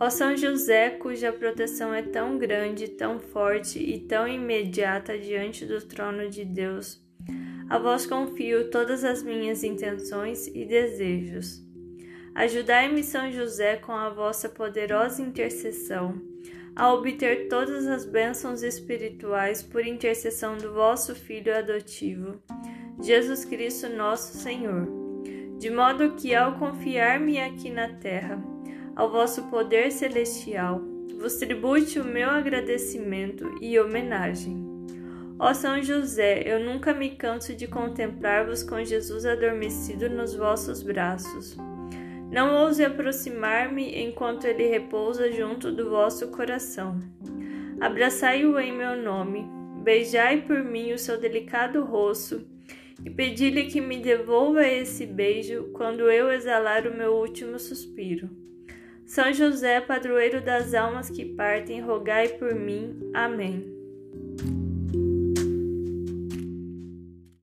Ó São José, cuja proteção é tão grande, tão forte e tão imediata diante do trono de Deus, a vós confio todas as minhas intenções e desejos. Ajudai-me, São José, com a vossa poderosa intercessão, a obter todas as bênçãos espirituais por intercessão do vosso Filho adotivo, Jesus Cristo, nosso Senhor. De modo que, ao confiar-me aqui na terra, ao vosso poder celestial, vos tribute o meu agradecimento e homenagem. Ó São José, eu nunca me canso de contemplar-vos com Jesus adormecido nos vossos braços. Não ouse aproximar-me enquanto ele repousa junto do vosso coração. Abraçai-o em meu nome, beijai por mim o seu delicado rosto e pedi-lhe que me devolva esse beijo quando eu exalar o meu último suspiro. São José, padroeiro das almas que partem, rogai por mim. Amém.